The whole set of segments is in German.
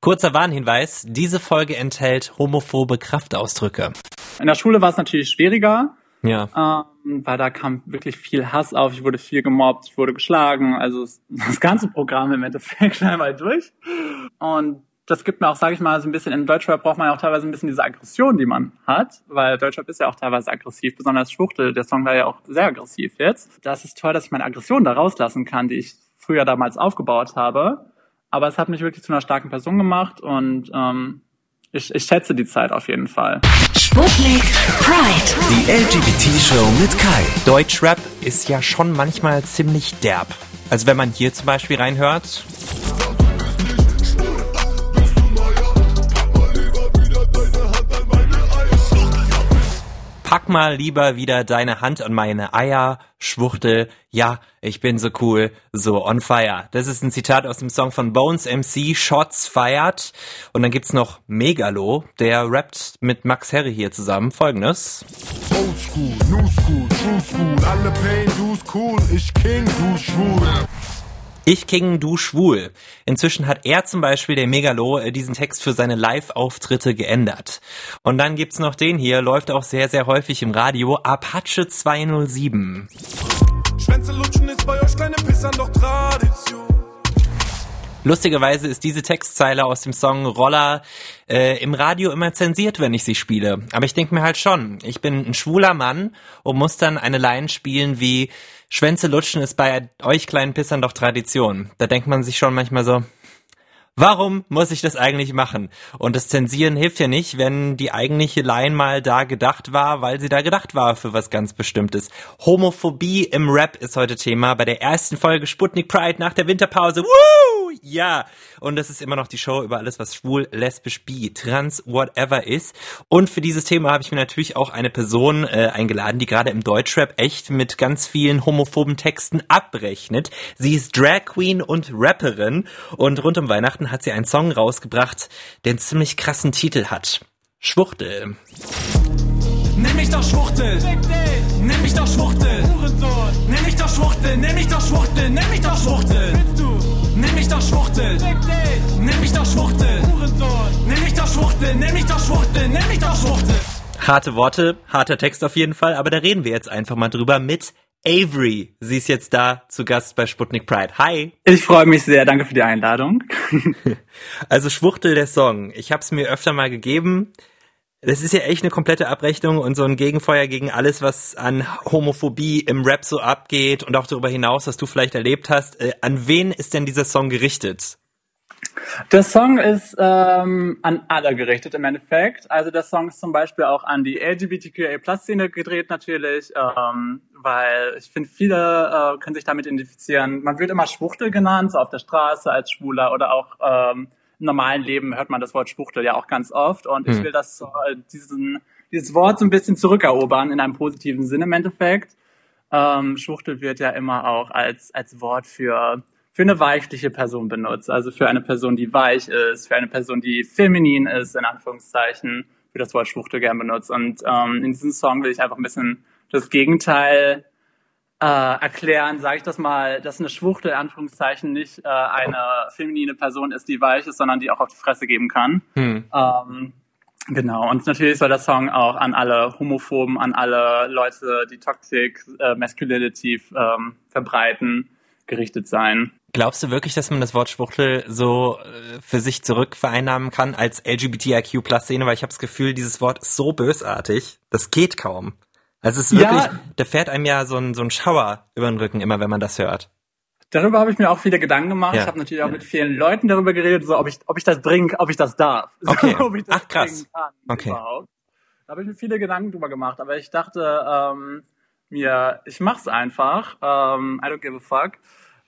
Kurzer Warnhinweis, diese Folge enthält homophobe Kraftausdrücke. In der Schule war es natürlich schwieriger, Ja. ähm, weil da kam wirklich viel Hass auf, ich wurde viel gemobbt, ich wurde geschlagen, also das ganze Programm im Endeffekt einmal durch. Und das gibt mir auch, sage ich mal, so ein bisschen, in Deutschrap braucht man ja auch teilweise ein bisschen diese Aggression, die man hat, weil Deutschrap ist ja auch teilweise aggressiv, besonders Schwuchtel, der Song war ja auch sehr aggressiv jetzt. Das ist toll, dass ich meine Aggression da rauslassen kann, die ich früher damals aufgebaut habe. Aber es hat mich wirklich zu einer starken Person gemacht und ähm, ich, ich schätze die Zeit auf jeden Fall. Sputnik Pride. Die LGBT-Show mit Kai. Deutschrap ist ja schon manchmal ziemlich derb. Also wenn man hier zum Beispiel reinhört. Mal lieber wieder deine Hand an meine Eier, Schwuchtel, ja, ich bin so cool, so on fire. Das ist ein Zitat aus dem Song von Bones MC, Shots Fired. Und dann gibt's noch Megalo, der rappt mit Max Herre hier zusammen folgendes. Old school, new school, true school. Alle Pain, du's cool. Ich King, du schwul. Ich King, du schwul. Inzwischen hat er zum Beispiel, der Megalo, äh, diesen Text für seine Live-Auftritte geändert. Und dann gibt's noch den hier, läuft auch sehr, sehr häufig im Radio, Apache 207. Schwänze lutschen ist bei euch kleine Pissern doch Tradition. Lustigerweise ist diese Textzeile aus dem Song Roller äh, im Radio immer zensiert, wenn ich sie spiele. Aber ich denke mir halt schon, ich bin ein schwuler Mann und muss dann eine Line spielen wie Schwänze lutschen ist bei euch kleinen Pissern doch Tradition. Da denkt man sich schon manchmal so, Warum muss ich das eigentlich machen? Und das Zensieren hilft ja nicht, wenn die eigentliche Line mal da gedacht war, weil sie da gedacht war für was ganz Bestimmtes. Homophobie im Rap ist heute Thema bei der ersten Folge Sputnik Pride nach der Winterpause. Woo! Ja! Und das ist immer noch die Show über alles, was schwul, lesbisch, bi, trans, whatever ist. Und für dieses Thema habe ich mir natürlich auch eine Person äh, eingeladen, die gerade im Deutschrap echt mit ganz vielen homophoben Texten abrechnet. Sie ist Drag Queen und Rapperin und rund um Weihnachten hat sie einen Song rausgebracht, der einen ziemlich krassen Titel hat. Schwuchtel. Nimm mich doch Schwuchtel. Nimm mich doch Schwuchtel. Nimm mich doch Schwuchtel. Nimm mich doch Schwuchtel. Nimm mich doch Schwuchtel. Nimm mich doch Schwuchtel. Nimm mich doch Schwuchtel. Nimm mich doch Schwuchtel. Nimm mich doch Schwuchtel. Nimm mich doch Schwuchtel. Harte Worte, harter Text auf jeden Fall, aber da reden wir jetzt einfach mal drüber mit Avery. Sie ist jetzt da zu Gast bei Sputnik Pride. Hi. Ich freue mich sehr, danke für die Einladung. Also Schwuchtel der Song. Ich habe es mir öfter mal gegeben. Das ist ja echt eine komplette Abrechnung und so ein Gegenfeuer gegen alles, was an Homophobie im Rap so abgeht und auch darüber hinaus, was du vielleicht erlebt hast. Äh, an wen ist denn dieser Song gerichtet? Der Song ist ähm, an alle gerichtet im Endeffekt. Also der Song ist zum Beispiel auch an die LGBTQA-Plus-Szene gedreht natürlich, ähm, weil ich finde, viele äh, können sich damit identifizieren. Man wird immer Schwuchtel genannt, so auf der Straße als Schwuler oder auch ähm, im normalen Leben hört man das Wort Schwuchtel ja auch ganz oft. Und ich will das äh, diesen, dieses Wort so ein bisschen zurückerobern in einem positiven Sinne im Endeffekt. Ähm, Schwuchtel wird ja immer auch als, als Wort für, für eine weichliche Person benutzt. Also für eine Person, die weich ist, für eine Person, die feminin ist, in Anführungszeichen, wird das Wort Schwuchtel gern benutzt. Und ähm, in diesem Song will ich einfach ein bisschen das Gegenteil äh, erklären, sage ich das mal, dass eine Schwuchtel in Anführungszeichen nicht äh, eine feminine Person ist, die weich ist, sondern die auch auf die Fresse geben kann. Ähm, genau, und natürlich soll der Song auch an alle Homophoben, an alle Leute, die Toxic äh, Masculinity ähm, verbreiten, gerichtet sein. Glaubst du wirklich, dass man das Wort Schwuchtel so äh, für sich zurückvereinnahmen kann als LGBTIQ-Plus-Szene? Weil ich habe das Gefühl, dieses Wort ist so bösartig, das geht kaum. Also es ist Ja. wirklich, da fährt einem ja so ein, so ein Schauer über den Rücken immer, wenn man das hört. Darüber habe ich mir auch viele Gedanken gemacht. Ja. Ich habe natürlich auch mit vielen Leuten darüber geredet, so ob ich, ob ich das bringen, ob ich das darf. Okay. ich das Ach, krass. kann Okay. überhaupt. Da habe ich mir viele Gedanken drüber gemacht, aber ich dachte ähm, mir, ich mach's einfach. Ähm, I don't give a fuck.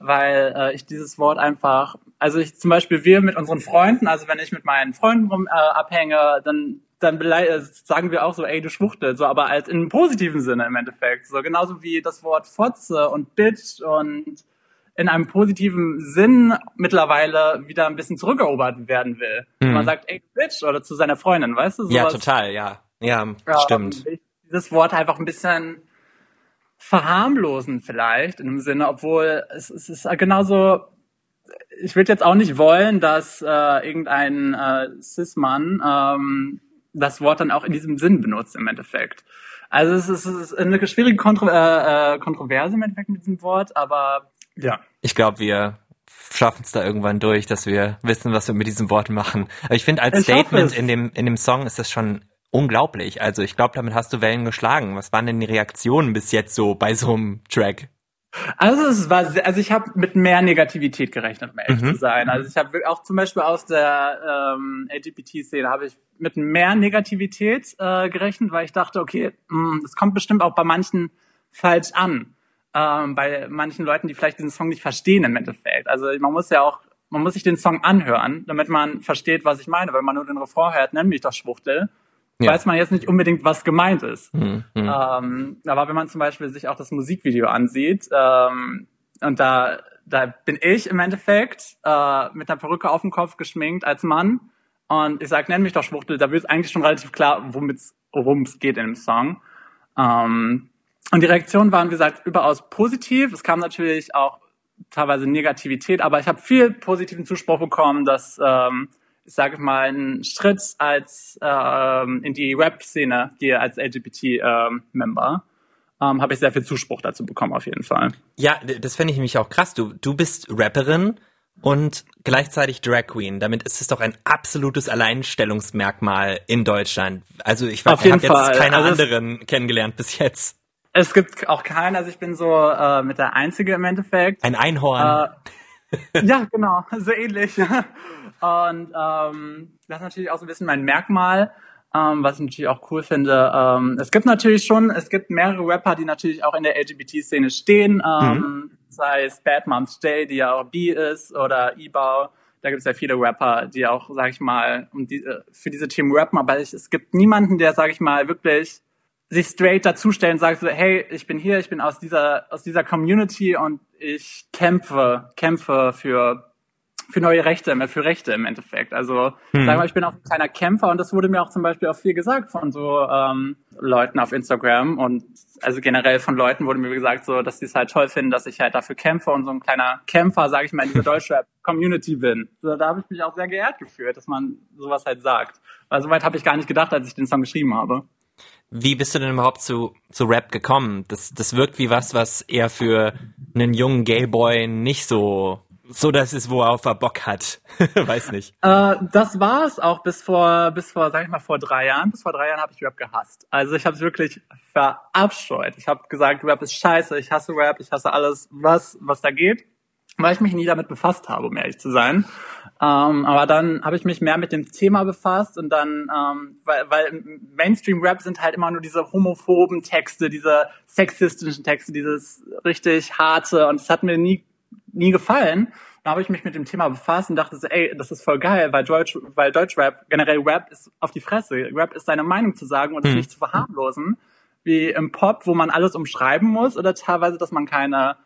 Weil äh, ich dieses Wort einfach, also ich zum Beispiel wir mit unseren Freunden, also wenn ich mit meinen Freunden rum äh, abhänge, dann dann äh, sagen wir auch so, ey, du Schwuchtel, so, aber als in einem positiven Sinne im Endeffekt. So genauso wie das Wort Fotze und Bitch und in einem positiven Sinn mittlerweile wieder ein bisschen zurückerobert werden will. Und man sagt, ey, du Bitch, oder zu seiner Freundin, weißt du? Mhm. Ja, sowas. total, ja. Ja, Ja, stimmt. Dieses Wort einfach ein bisschen verharmlosen vielleicht, in dem Sinne, obwohl es, es ist genauso, ich würde jetzt auch nicht wollen, dass äh, irgendein äh, Cis-Mann ähm, das Wort dann auch in diesem Sinn benutzt im Endeffekt. Also es ist, es ist eine schwierige Kontro äh, äh, Kontroverse im Endeffekt mit diesem Wort, aber ja. Ich glaube, wir schaffen es da irgendwann durch, dass wir wissen, was wir mit diesem Wort machen. Aber ich finde, als Ich Statement in dem, in dem Song ist das schon unglaublich. Also ich glaube, damit hast du Wellen geschlagen. Was waren denn die Reaktionen bis jetzt so bei so einem Track? Also es war, sehr, also ich habe mit mehr Negativität gerechnet, um ehrlich Mhm. zu sein. Also ich habe auch zum Beispiel aus der ähm, LGBT-Szene habe ich mit mehr Negativität äh, gerechnet, weil ich dachte, okay, mh, das kommt bestimmt auch bei manchen falsch an, ähm, bei manchen Leuten, die vielleicht diesen Song nicht verstehen im Endeffekt. Also man muss ja auch, man muss sich den Song anhören, damit man versteht, was ich meine. Wenn man nur den Refrain hört, nenn mich doch Schwuchtel, Ja. weiß man jetzt nicht unbedingt, was gemeint ist. Hm, hm. Ähm, aber wenn man zum Beispiel sich auch das Musikvideo ansieht, ähm, und da, da bin ich im Endeffekt äh, mit einer Perücke auf dem Kopf geschminkt als Mann und ich sag, nenn mich doch Schwuchtel, da wird eigentlich schon relativ klar, worum es geht in dem Song. Ähm, und die Reaktionen waren, wie gesagt, überaus positiv. Es kam natürlich auch teilweise Negativität, aber ich habe viel positiven Zuspruch bekommen, dass ähm, ich sage mal, ein Schritt als ähm, in die Rap-Szene gehe als LGBT-Member, ähm, habe ich sehr viel Zuspruch dazu bekommen auf jeden Fall. Ja, das fände ich nämlich auch krass. Du, du bist Rapperin und gleichzeitig Drag Queen. Damit ist es doch ein absolutes Alleinstellungsmerkmal in Deutschland. Also ich Auf habe jetzt keine Also anderen kennengelernt bis jetzt. Es gibt auch keinen, also ich bin so äh, mit der Einzige im Endeffekt. Ein Einhorn. Äh, ja, genau, so ähnlich. Und ähm, das ist natürlich auch so ein bisschen mein Merkmal, ähm, was ich natürlich auch cool finde. Ähm, es gibt natürlich schon, es gibt mehrere Rapper, die natürlich auch in der LGBT-Szene stehen, ähm, sei es Bad Moms J, die ja auch B ist, oder Ibau. Da gibt es ja viele Rapper, die auch, sag ich mal, um die, äh, für diese Themen rappen, aber ich, es gibt niemanden, der, sag ich mal, wirklich sich straight dazustellen und sagt so, hey, ich bin hier, ich bin aus dieser, aus dieser Community und ich kämpfe, kämpfe für, für neue Rechte, für Rechte im Endeffekt. Also, Hm. sag mal, ich bin auch ein kleiner Kämpfer und das wurde mir auch zum Beispiel auch viel gesagt von so ähm, Leuten auf Instagram und also generell von Leuten wurde mir gesagt, so, dass sie es halt toll finden, dass ich halt dafür kämpfe und so ein kleiner Kämpfer, sage ich mal, in dieser Deutschrap-Community bin. So, da habe ich mich auch sehr geehrt gefühlt, dass man sowas halt sagt. Weil soweit habe ich gar nicht gedacht, als ich den Song geschrieben habe. Wie bist du denn überhaupt zu, zu Rap gekommen? Das, das wirkt wie was, was eher für einen jungen Gayboy nicht so, so das ist, worauf er Bock hat. Weiß nicht. Äh, das war es auch bis vor, bis vor, sag ich mal, vor drei Jahren. Bis vor drei Jahren habe ich Rap gehasst. Also ich habe es wirklich verabscheut. Ich habe gesagt, Rap ist scheiße, ich hasse Rap, ich hasse alles, was, was da geht, weil ich mich nie damit befasst habe, um ehrlich zu sein. Ähm, aber dann habe ich mich mehr mit dem Thema befasst und dann, ähm, weil, weil Mainstream-Rap sind halt immer nur diese homophoben Texte, diese sexistischen Texte, dieses richtig harte und es hat mir nie, nie gefallen. Da habe ich mich mit dem Thema befasst und dachte so, ey, das ist voll geil, weil Deutsch, weil Deutschrap, generell Rap ist auf die Fresse. Rap ist seine Meinung zu sagen und es Hm. nicht zu verharmlosen. Wie im Pop, wo man alles umschreiben muss oder teilweise, dass man keine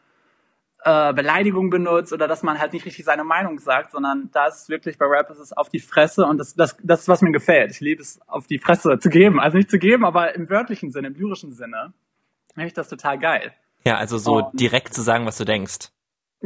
äh, Beleidigung benutzt oder dass man halt nicht richtig seine Meinung sagt, sondern da ist es wirklich bei Rap ist es auf die Fresse und das, das, das ist, was mir gefällt. Ich liebe es, auf die Fresse zu geben. Also nicht zu geben, aber im wörtlichen Sinne, im lyrischen Sinne. Finde ich das total geil. Ja, also so Und- direkt zu sagen, was du denkst.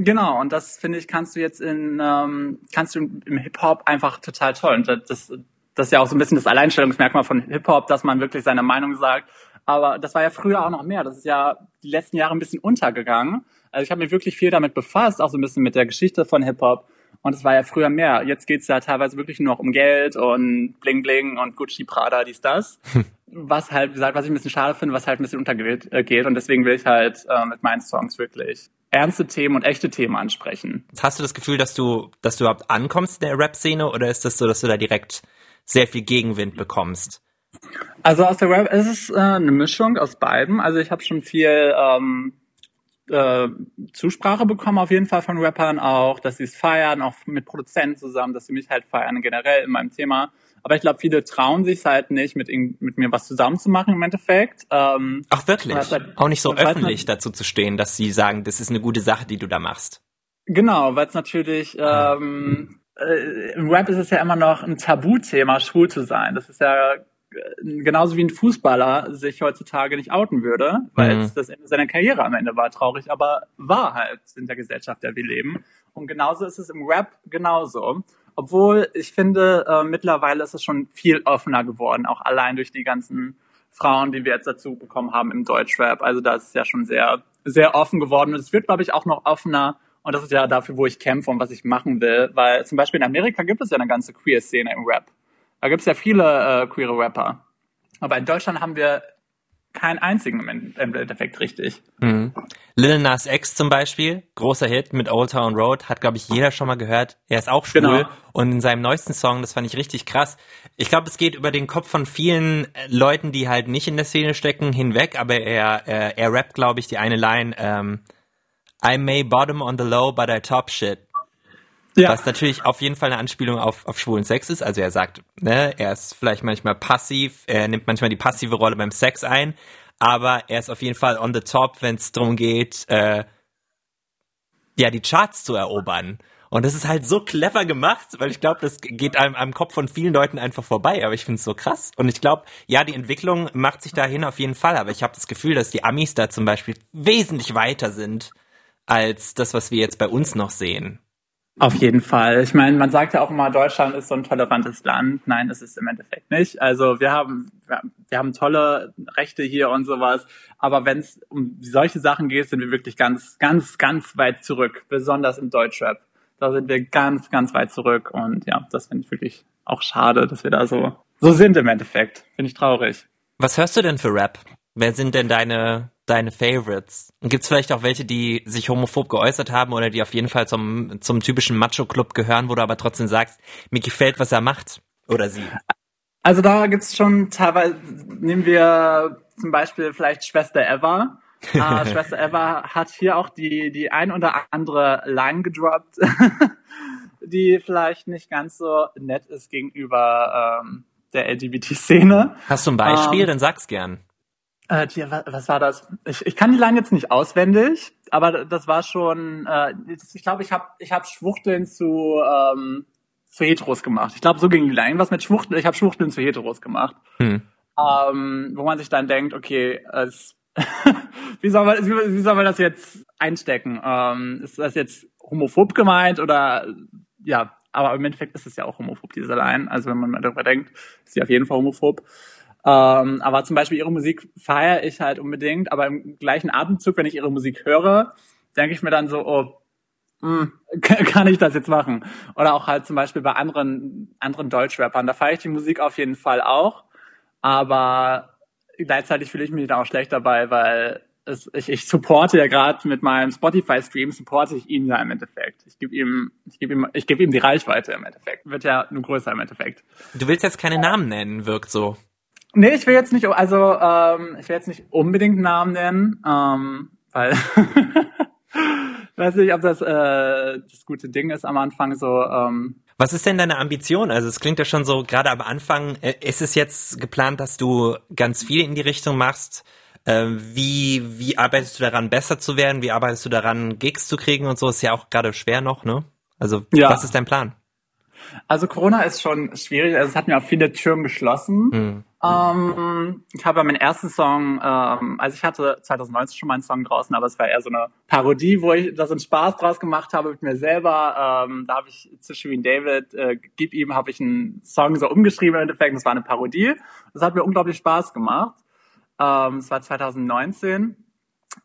Genau, und das finde ich, kannst du jetzt in, ähm, kannst du im Hip-Hop einfach total toll. Und das, das ist ja auch so ein bisschen das Alleinstellungsmerkmal von Hip-Hop, dass man wirklich seine Meinung sagt. Aber das war ja früher auch noch mehr. Das ist ja die letzten Jahre ein bisschen untergegangen. Also ich habe mich wirklich viel damit befasst, auch so ein bisschen mit der Geschichte von Hip-Hop. Und es war ja früher mehr. Jetzt geht's ja teilweise wirklich nur noch um Geld und Bling Bling und Gucci, Prada, dies, das. was halt, wie gesagt, was ich ein bisschen schade finde, was halt ein bisschen untergeht. äh, geht. Und deswegen will ich halt äh, mit meinen Songs wirklich ernste Themen und echte Themen ansprechen. Hast du das Gefühl, dass du, dass du überhaupt ankommst in der Rap-Szene oder ist das so, dass du da direkt sehr viel Gegenwind bekommst? Also aus der Rap, es ist äh, eine Mischung aus beiden. Also ich habe schon viel ähm, äh, Zusprache bekommen, auf jeden Fall von Rappern auch, dass sie es feiern, auch mit Produzenten zusammen, dass sie mich halt feiern, generell in meinem Thema. Aber ich glaube, viele trauen sich halt nicht, mit, mit mir was zusammen zu machen im Endeffekt. Ähm, Ach wirklich? Halt- Auch nicht so halt- öffentlich dazu zu stehen, dass sie sagen, das ist eine gute Sache, die du da machst. Genau, weil es natürlich ähm, äh, im Rap ist es ja immer noch ein Tabuthema, schwul zu sein. Das ist ja äh, genauso wie ein Fußballer sich heutzutage nicht outen würde, weil Mhm. es das Ende seiner Karriere am Ende war. Traurig, aber war halt in der Gesellschaft, der wir leben. Und genauso ist es im Rap genauso. Obwohl ich finde, äh, mittlerweile ist es schon viel offener geworden, auch allein durch die ganzen Frauen, die wir jetzt dazu bekommen haben im Deutschrap. Also da ist es ja schon sehr, sehr offen geworden. Und es wird, glaube ich, auch noch offener. Und das ist ja dafür, wo ich kämpfe und was ich machen will. Weil zum Beispiel in Amerika gibt es ja eine ganze Queer-Szene im Rap. Da gibt es ja viele äh, queere Rapper. Aber in Deutschland haben wir keinen einzigen im End- im Endeffekt richtig. Mhm. Lil Nas X zum Beispiel, großer Hit mit Old Town Road, hat glaube ich jeder schon mal gehört. Er ist auch schwul Genau. und in seinem neuesten Song, das fand ich richtig krass. Ich glaube, es geht über den Kopf von vielen äh, Leuten, die halt nicht in der Szene stecken, hinweg, aber er, äh, er rappt glaube ich die eine Line, ähm, I may bottom on the low, but I top shit. Ja, Was natürlich auf jeden Fall eine Anspielung auf, auf schwulen Sex ist. Also er sagt, ne, er ist vielleicht manchmal passiv, er nimmt manchmal die passive Rolle beim Sex ein, aber er ist auf jeden Fall on the top, wenn es darum geht, äh, ja, die Charts zu erobern. Und das ist halt so clever gemacht, weil ich glaube, das geht einem am Kopf von vielen Leuten einfach vorbei. Aber ich finde es so krass. Und ich glaube, ja, die Entwicklung macht sich dahin auf jeden Fall. Aber ich habe das Gefühl, dass die Amis da zum Beispiel wesentlich weiter sind als das, was wir jetzt bei uns noch sehen. Auf jeden Fall. Ich meine, man sagt ja auch immer, Deutschland ist so ein tolerantes Land. Nein, das ist im Endeffekt nicht. Also wir haben, wir haben tolle Rechte hier und sowas. Aber wenn es um solche Sachen geht, sind wir wirklich ganz, ganz, ganz weit zurück. Besonders im Deutschrap. Da sind wir ganz, ganz weit zurück. Und ja, das finde ich wirklich auch schade, dass wir da so, so sind im Endeffekt. Finde ich traurig. Was hörst du denn für Rap? Wer sind denn deine, deine Favorites? Und gibt's vielleicht auch welche, die sich homophob geäußert haben oder die auf jeden Fall zum, zum typischen Macho-Club gehören, wo du aber trotzdem sagst, mir gefällt, was er macht? Oder sie? Also da gibt's schon teilweise, nehmen wir zum Beispiel vielleicht Schwester Eva. Äh, Schwester Eva hat hier auch die, die ein oder andere Line gedroppt, die vielleicht nicht ganz so nett ist gegenüber ähm, der LGBT-Szene. Hast du ein Beispiel? Ähm, Dann sag's gern. Äh, was war das? Ich, ich kann die Line jetzt nicht auswendig, aber das war schon, äh, ich glaube, ich habe ich hab Schwuchteln zu, ähm, zu Heteros gemacht. Ich glaube, so ging die Line. Was mit Schwuchteln? Ich habe Schwuchteln zu Heteros gemacht. Hm. Ähm, wo man sich dann denkt, okay, es, wie, soll man, wie, wie soll man das jetzt einstecken? Ähm, ist das jetzt homophob gemeint oder ja, aber im Endeffekt ist es ja auch homophob, diese Line. Also wenn man mal darüber denkt, ist sie auf jeden Fall homophob. Ähm, aber zum Beispiel ihre Musik feiere ich halt unbedingt, aber im gleichen Atemzug, wenn ich ihre Musik höre, denke ich mir dann so, oh, hm, kann ich das jetzt machen? Oder auch halt zum Beispiel bei anderen, anderen Deutschrappern, da feiere ich die Musik auf jeden Fall auch, aber gleichzeitig fühle ich mich da auch schlecht dabei, weil es, ich, ich supporte ja gerade mit meinem Spotify-Stream, supporte ich ihn ja im Endeffekt. Ich gebe ihm, ich gebe ihm, ich gebe ihm die Reichweite im Endeffekt. Wird ja nur größer im Endeffekt. Du willst jetzt keine Namen nennen, wirkt so. Nee, ich will jetzt nicht, also ähm, ich will jetzt nicht unbedingt einen Namen nennen, ähm, weil ich weiß nicht, ob das äh, das gute Ding ist am Anfang so. Ähm, Was ist denn deine Ambition? Also es klingt ja schon so, gerade am Anfang, äh, ist es jetzt geplant, dass du ganz viel in die Richtung machst? Äh, wie, wie arbeitest du daran, besser zu werden? Wie arbeitest du daran, Gigs zu kriegen und so? Ist ja auch gerade schwer noch, ne? Also Ja. was ist dein Plan? Also Corona ist schon schwierig, also es hat mir auch viele Türen geschlossen. Hm. Ähm, ich habe meinen ersten Song, ähm, also ich hatte 2019 schon mal einen Song draußen, aber es war eher so eine Parodie, wo ich da so einen Spaß draus gemacht habe mit mir selber. Ähm, da habe ich zu Shirin David, äh, gib ihm, habe ich einen Song so umgeschrieben im Endeffekt, das war eine Parodie. Das hat mir unglaublich Spaß gemacht. Ähm, es war 2019.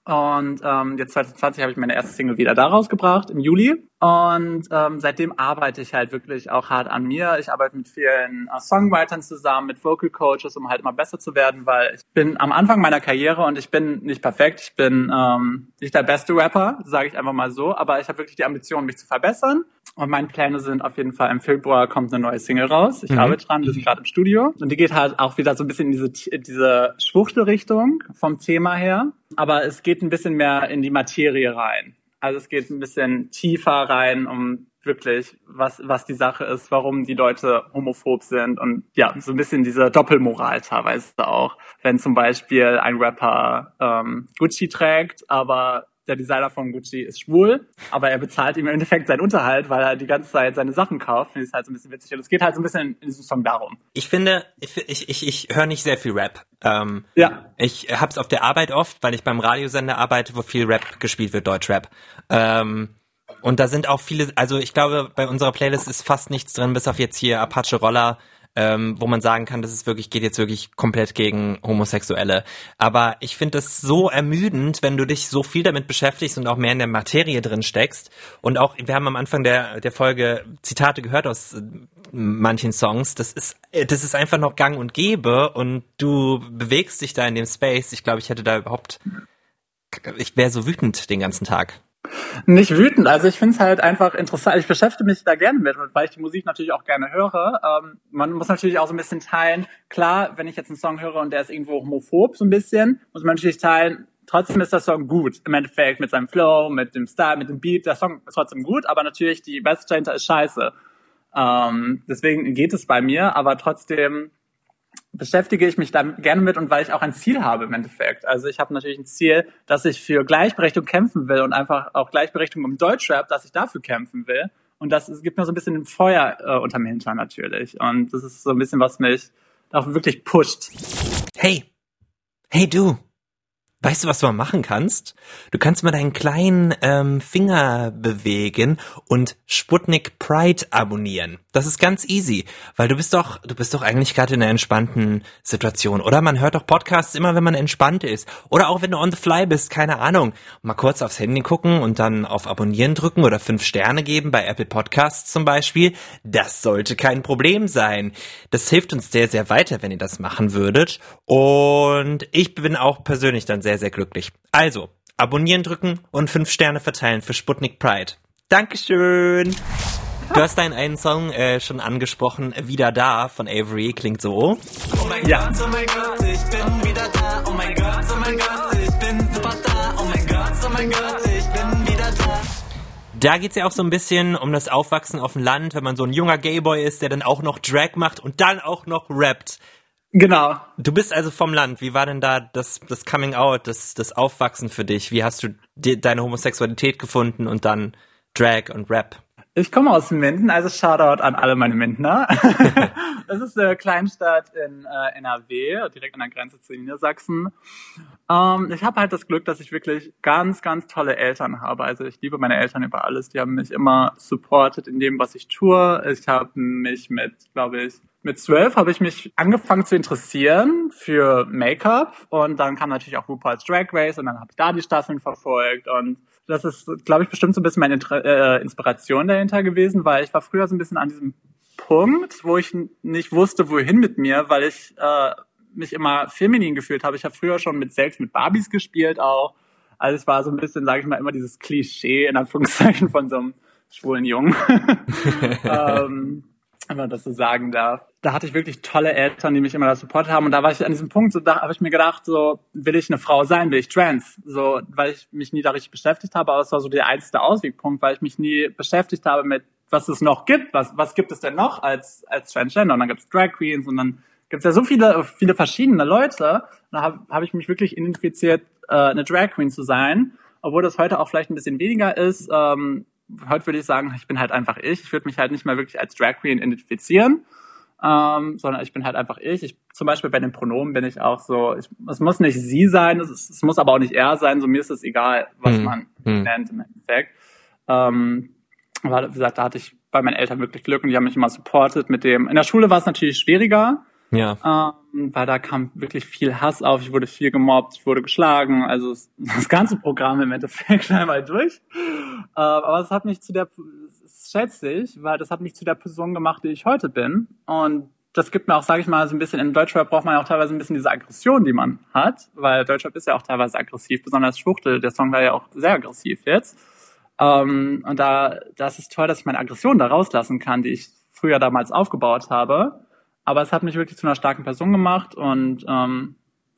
Und ähm, jetzt 2020 habe ich meine erste Single wieder da rausgebracht, im Juli. Und ähm, seitdem arbeite ich halt wirklich auch hart an mir. Ich arbeite mit vielen äh, Songwritern zusammen, mit Vocal Coaches, um halt immer besser zu werden, weil ich bin am Anfang meiner Karriere und ich bin nicht perfekt. Ich bin ähm, nicht der beste Rapper, sage ich einfach mal so, aber ich habe wirklich die Ambition, mich zu verbessern. Und meine Pläne sind auf jeden Fall, im Februar kommt eine neue Single raus. Ich Mhm. arbeite dran, wir sind gerade im Studio. Und die geht halt auch wieder so ein bisschen in diese, in diese Schwuchtelrichtung vom Thema her. Aber es geht ein bisschen mehr in die Materie rein. Also es geht ein bisschen tiefer rein, um wirklich, was, was die Sache ist, warum die Leute homophob sind und ja, so ein bisschen diese Doppelmoral teilweise auch. Wenn zum Beispiel ein Rapper ähm, Gucci trägt, aber der Designer von Gucci ist schwul, aber er bezahlt ihm im Endeffekt seinen Unterhalt, weil er die ganze Zeit seine Sachen kauft. Finde ich halt so ein bisschen witzig. Und es geht halt so ein bisschen in, diesem Song darum. Ich finde, ich, ich, ich, ich höre nicht sehr viel Rap. Ähm, Ja. Ich hab's auf der Arbeit oft, weil ich beim Radiosender arbeite, wo viel Rap gespielt wird, Deutschrap. Ähm, und da sind auch viele, also ich glaube, bei unserer Playlist ist fast nichts drin, bis auf jetzt hier Apache Roller, ähm, wo man sagen kann, das ist wirklich, geht jetzt wirklich komplett gegen Homosexuelle. Aber ich finde es so ermüdend, wenn du dich so viel damit beschäftigst und auch mehr in der Materie drin steckst. Und auch, wir haben am Anfang der, der Folge Zitate gehört aus äh, manchen Songs. Das ist, äh, das ist einfach noch gang und gäbe und du bewegst dich da in dem Space. Ich glaube, ich hätte da überhaupt, ich wäre so wütend den ganzen Tag. Nicht wütend, also ich finde es halt einfach interessant. Ich beschäftige mich da gerne mit, weil ich die Musik natürlich auch gerne höre. Ähm, man muss natürlich auch so ein bisschen teilen. Klar, wenn ich jetzt einen Song höre und der ist irgendwo homophob so ein bisschen, muss man natürlich teilen. Trotzdem ist der Song gut im Endeffekt mit seinem Flow, mit dem Style, mit dem Beat. Der Song ist trotzdem gut, aber natürlich die Message dahinter ist scheiße. Ähm, deswegen geht es bei mir, aber trotzdem beschäftige ich mich da gerne mit und weil ich auch ein Ziel habe im Endeffekt. Also ich habe natürlich ein Ziel, dass ich für Gleichberechtigung kämpfen will und einfach auch Gleichberechtigung im Deutschrap, dass ich dafür kämpfen will. Und das gibt mir so ein bisschen ein Feuer äh, unterm Hintern natürlich. Und das ist so ein bisschen, was mich auch wirklich pusht. Hey, hey du, weißt du, was du mal machen kannst? Du kannst mal deinen kleinen ähm, Finger bewegen und Sputnik Pride abonnieren. Das ist ganz easy, weil du bist doch, du bist doch eigentlich gerade in einer entspannten Situation, oder? Man hört doch Podcasts immer, wenn man entspannt ist, oder auch wenn du on the fly bist, keine Ahnung. Mal kurz aufs Handy gucken und dann auf Abonnieren drücken oder fünf Sterne geben bei Apple Podcasts zum Beispiel. Das sollte kein Problem sein. Das hilft uns sehr, sehr weiter, wenn ihr das machen würdet. Und ich bin auch persönlich dann sehr, sehr glücklich. Also, abonnieren drücken und fünf Sterne verteilen für Sputnik Pride. Dankeschön. Du hast deinen einen Song äh, schon angesprochen, Wieder da von Avery, klingt so. Oh mein Ja. Gott, oh mein Gott, ich bin wieder da. Oh mein Gott, oh mein Gott, ich bin Superstar. Oh mein Gott, oh mein Gott, ich bin wieder da. Da geht's ja auch so ein bisschen um das Aufwachsen auf dem Land, wenn man so ein junger Gayboy ist, der dann auch noch Drag macht und dann auch noch rappt. Genau. Du bist also vom Land. Wie war denn da das, das Coming Out, das, das Aufwachsen für dich? Wie hast du die, deine Homosexualität gefunden und dann Drag und Rap? Ich komme aus Minden, also Shoutout an alle meine Mindener. das ist eine Kleinstadt in äh, NRW, direkt an der Grenze zu Niedersachsen. Ähm, ich habe halt das Glück, dass ich wirklich ganz, ganz tolle Eltern habe. Also ich liebe meine Eltern über alles. Die haben mich immer supportet in dem, was ich tue. Ich habe mich mit, glaube ich, mit zwölf habe ich mich angefangen zu interessieren für Make-up und dann kam natürlich auch RuPaul's Drag Race und dann habe ich da die Staffeln verfolgt und das ist, glaube ich, bestimmt so ein bisschen meine Inter äh, Inspiration dahinter gewesen, weil ich war früher so ein bisschen an diesem Punkt, wo ich nicht wusste, wohin mit mir, weil ich äh, mich immer feminin gefühlt habe. Ich habe früher schon mit selbst mit Barbies gespielt auch. Also es war so ein bisschen, sage ich mal, immer dieses Klischee in Anführungszeichen von so einem schwulen Jungen. ähm, wenn man das so sagen darf. Da hatte ich wirklich tolle Eltern, die mich immer da supportet haben. Und da war ich an diesem Punkt, so da habe ich mir gedacht, so will ich eine Frau sein, will ich trans, so weil ich mich nie da richtig beschäftigt habe. Aber es war so der einzige Auswegpunkt, weil ich mich nie beschäftigt habe mit, was es noch gibt. Was was gibt es denn noch als als Transgender? Und dann gibt es Drag Queens und dann gibt es ja so viele viele verschiedene Leute. Und da habe hab ich mich wirklich identifiziert, äh, eine Drag Queen zu sein, obwohl das heute auch vielleicht ein bisschen weniger ist. Ähm, heute würde ich sagen, ich bin halt einfach ich. Ich würde mich halt nicht mehr wirklich als Drag Queen identifizieren, ähm, sondern ich bin halt einfach ich. ich. Zum Beispiel bei den Pronomen bin ich auch so, ich, es muss nicht sie sein, es, ist, es muss aber auch nicht er sein, so mir ist es egal, was Hm. man Hm. nennt im Endeffekt. Ähm, aber wie gesagt, da hatte ich bei meinen Eltern wirklich Glück und die haben mich immer supportet mit dem. In der Schule war es natürlich schwieriger, Ja. ähm, weil da kam wirklich viel Hass auf. Ich wurde viel gemobbt, ich wurde geschlagen. Also das ganze Programm im Endeffekt einmal durch. Äh, aber es hat mich zu der, schätze ich, weil das hat mich zu der Person gemacht, die ich heute bin. Und das gibt mir auch, sage ich mal, so ein bisschen, in Deutschrap braucht man ja auch teilweise ein bisschen diese Aggression, die man hat, weil Deutschrap ist ja auch teilweise aggressiv, besonders Schwuchtel. Der Song war ja auch sehr aggressiv jetzt. Ähm, und da, das ist toll, dass ich meine Aggression da rauslassen kann, die ich früher damals aufgebaut habe. Aber es hat mich wirklich zu einer starken Person gemacht und ähm,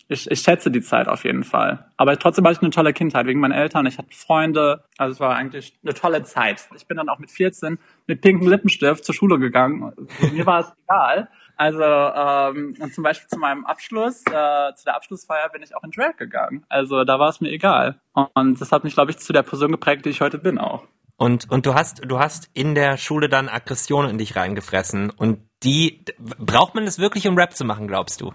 ich, ich schätze die Zeit auf jeden Fall. Aber trotzdem hatte ich eine tolle Kindheit wegen meinen Eltern. Ich hatte Freunde. Also es war eigentlich eine tolle Zeit. Ich bin dann auch mit 14 mit pinkem Lippenstift zur Schule gegangen. Mir war es egal, Also ähm, und zum Beispiel zu meinem Abschluss, äh, zu der Abschlussfeier bin ich auch in Drag gegangen. Also da war es mir egal. Und das hat mich, glaube ich, zu der Person geprägt, die ich heute bin auch. Und, und du hast, du hast in der Schule dann Aggression in dich reingefressen. Und die, braucht man das wirklich, um Rap zu machen, glaubst du?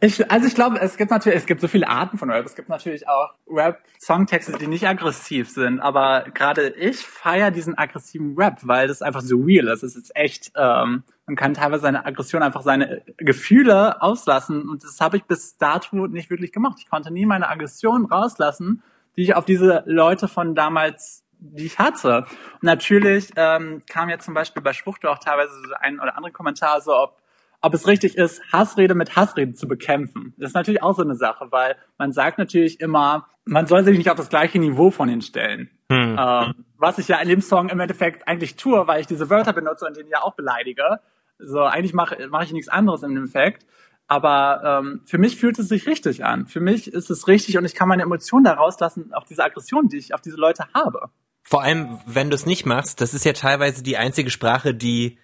Ich, also ich glaube, es gibt natürlich, es gibt so viele Arten von Rap. Es gibt natürlich auch Rap-Songtexte, die nicht aggressiv sind. Aber gerade ich feiere diesen aggressiven Rap, weil das einfach so real ist. Es ist echt, ähm, man kann teilweise seine Aggression einfach seine Gefühle auslassen. Und das habe ich bis dato nicht wirklich gemacht. Ich konnte nie meine Aggression rauslassen, die ich auf diese Leute von damals die ich hatte. Und natürlich ähm, kam jetzt zum Beispiel bei Schwuchtel auch teilweise so ein oder andere Kommentar so, ob ob es richtig ist, Hassrede mit Hassrede zu bekämpfen. Das ist natürlich auch so eine Sache, weil man sagt natürlich immer, man soll sich nicht auf das gleiche Niveau von ihnen stellen. Hm. Ähm, was ich ja in dem Song im Endeffekt eigentlich tue, weil ich diese Wörter benutze und den ja auch beleidige. So, eigentlich mache mach ich nichts anderes im Endeffekt. Aber ähm, für mich fühlt es sich richtig an. Für mich ist es richtig und ich kann meine Emotionen da rauslassen auf diese Aggression, die ich auf diese Leute habe. Vor allem, wenn du es nicht machst, das ist ja teilweise die einzige Sprache, die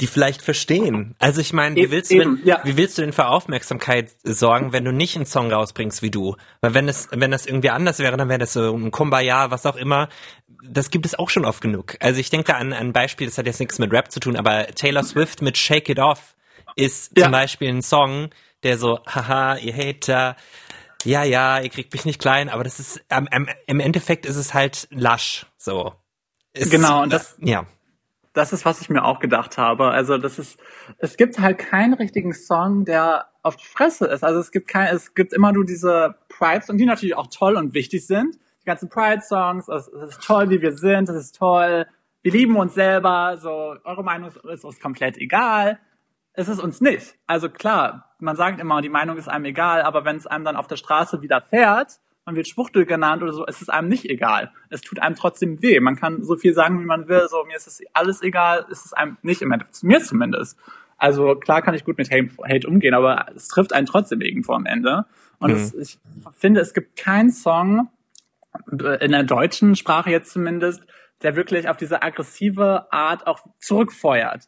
die vielleicht verstehen. Also ich meine, wie willst du denn, ja. wie willst du denn für Aufmerksamkeit sorgen, wenn du nicht einen Song rausbringst wie du? Weil wenn es, wenn das irgendwie anders wäre, dann wäre das so ein Kumbaya, was auch immer. Das gibt es auch schon oft genug. Also ich denke an ein Beispiel, das hat jetzt nichts mit Rap zu tun, aber Taylor Swift mit Shake It Off ist ja. zum Beispiel ein Song, der so, haha, ihr Hater, ja, ja, ihr kriegt mich nicht klein, aber das ist, ähm, im Endeffekt ist es halt lasch, so. Ist, genau, und das, ja das ist, was ich mir auch gedacht habe. Also das ist, es gibt halt keinen richtigen Song, der auf die Fresse ist. Also es gibt kein, es gibt immer nur diese Pride und die natürlich auch toll und wichtig sind. Die ganzen Pride-Songs, es, es ist toll, wie wir sind, es ist toll, wir lieben uns selber, so, eure Meinung ist uns komplett egal. Es ist uns nicht. Also klar, man sagt immer, die Meinung ist einem egal, aber wenn es einem dann auf der Straße widerfährt, man wird Schwuchtel genannt oder so, es ist einem nicht egal. Es tut einem trotzdem weh. Man kann so viel sagen, wie man will, so mir ist es alles egal, ist es einem nicht im Endeffekt, mir zumindest. Also klar kann ich gut mit Hate umgehen, aber es trifft einen trotzdem irgendwo am Ende. Und mhm. es, ich finde, es gibt keinen Song, in der deutschen Sprache jetzt zumindest, der wirklich auf diese aggressive Art auch zurückfeuert.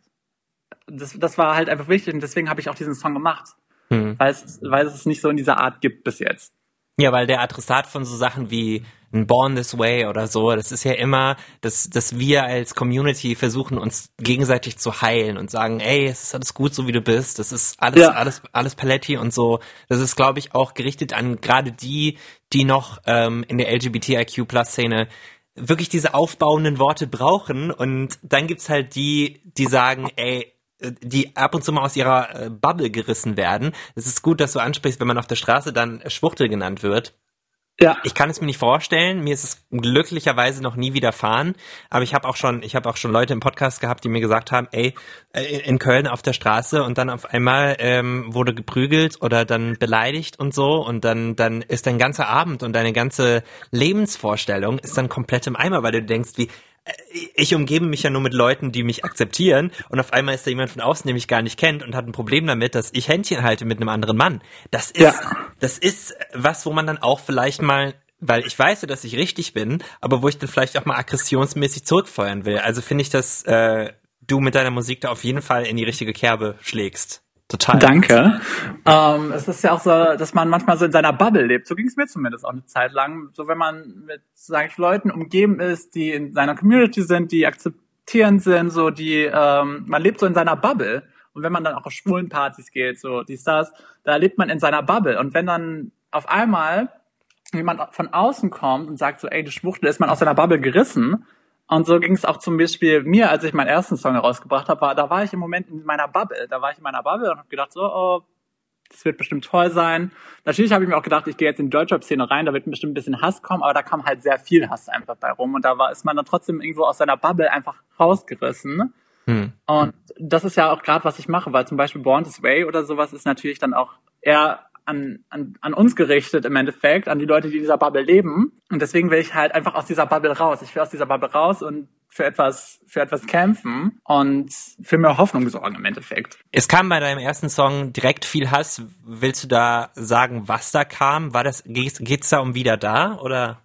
Das, das war halt einfach wichtig und deswegen habe ich auch diesen Song gemacht. Mhm. Weil, es, weil es es nicht so in dieser Art gibt bis jetzt. Ja, weil der Adressat von so Sachen wie ein Born This Way oder so, das ist ja immer, dass, dass wir als Community versuchen, uns gegenseitig zu heilen und sagen, ey, es ist alles gut, so wie du bist, das ist alles, ja. alles, alles Paletti und so. Das ist, glaube ich, auch gerichtet an gerade die, die noch ähm, in der LGBTIQ-Plus-Szene wirklich diese aufbauenden Worte brauchen und dann gibt's halt die, die sagen, ey, die ab und zu mal aus ihrer äh, Bubble gerissen werden. Es ist gut, dass du ansprichst, wenn man auf der Straße dann Schwuchtel genannt wird. Ja. Ich kann es mir nicht vorstellen. Mir ist es glücklicherweise noch nie widerfahren. Aber ich habe auch schon, ich habe auch schon Leute im Podcast gehabt, die mir gesagt haben, ey, äh, in Köln auf der Straße und dann auf einmal ähm, wurde geprügelt oder dann beleidigt und so und dann dann ist dein ganzer Abend und deine ganze Lebensvorstellung ist dann komplett im Eimer, weil du denkst, wie ich umgebe mich ja nur mit Leuten, die mich akzeptieren und auf einmal ist da jemand von außen, der mich gar nicht kennt und hat ein Problem damit, dass ich Händchen halte mit einem anderen Mann. Das ist, ja. das ist was, wo man dann auch vielleicht mal weil ich weiß, dass ich richtig bin, aber wo ich dann vielleicht auch mal aggressionsmäßig zurückfeuern will. Also finde ich, dass äh, du mit deiner Musik da auf jeden Fall in die richtige Kerbe schlägst. Total. Danke. Ähm, es ist ja auch so, dass man manchmal so in seiner Bubble lebt. So ging es mir zumindest auch eine Zeit lang. So wenn man mit, sage ich, Leuten umgeben ist, die in seiner Community sind, die akzeptierend sind, so die, ähm, man lebt so in seiner Bubble. Und wenn man dann auch auf schwulen Partys geht, so die Stars, da lebt man in seiner Bubble. Und wenn dann auf einmal jemand von außen kommt und sagt so, ey, du Schwuchtel, ist man aus seiner Bubble gerissen und so ging es auch zum Beispiel mir, als ich meinen ersten Song herausgebracht habe, war, da war ich im Moment in meiner Bubble. Da war ich in meiner Bubble und habe gedacht, so, oh, das wird bestimmt toll sein. Natürlich habe ich mir auch gedacht, ich gehe jetzt in die Deutschrap-Szene rein, da wird bestimmt ein bisschen Hass kommen, aber da kam halt sehr viel Hass einfach bei rum. Und da war, ist man dann trotzdem irgendwo aus seiner Bubble einfach rausgerissen. Hm. Und das ist ja auch gerade, was ich mache, weil zum Beispiel Born This Way oder sowas ist natürlich dann auch eher an, an, an uns gerichtet im Endeffekt, an die Leute, die in dieser Bubble leben. Und deswegen will ich halt einfach aus dieser Bubble raus. Ich will aus dieser Bubble raus und für etwas, für etwas kämpfen und für mehr Hoffnung sorgen im Endeffekt. Es kam bei deinem ersten Song direkt viel Hass. Willst du da sagen, was da kam? War das, geht's, geht's da um wieder da oder?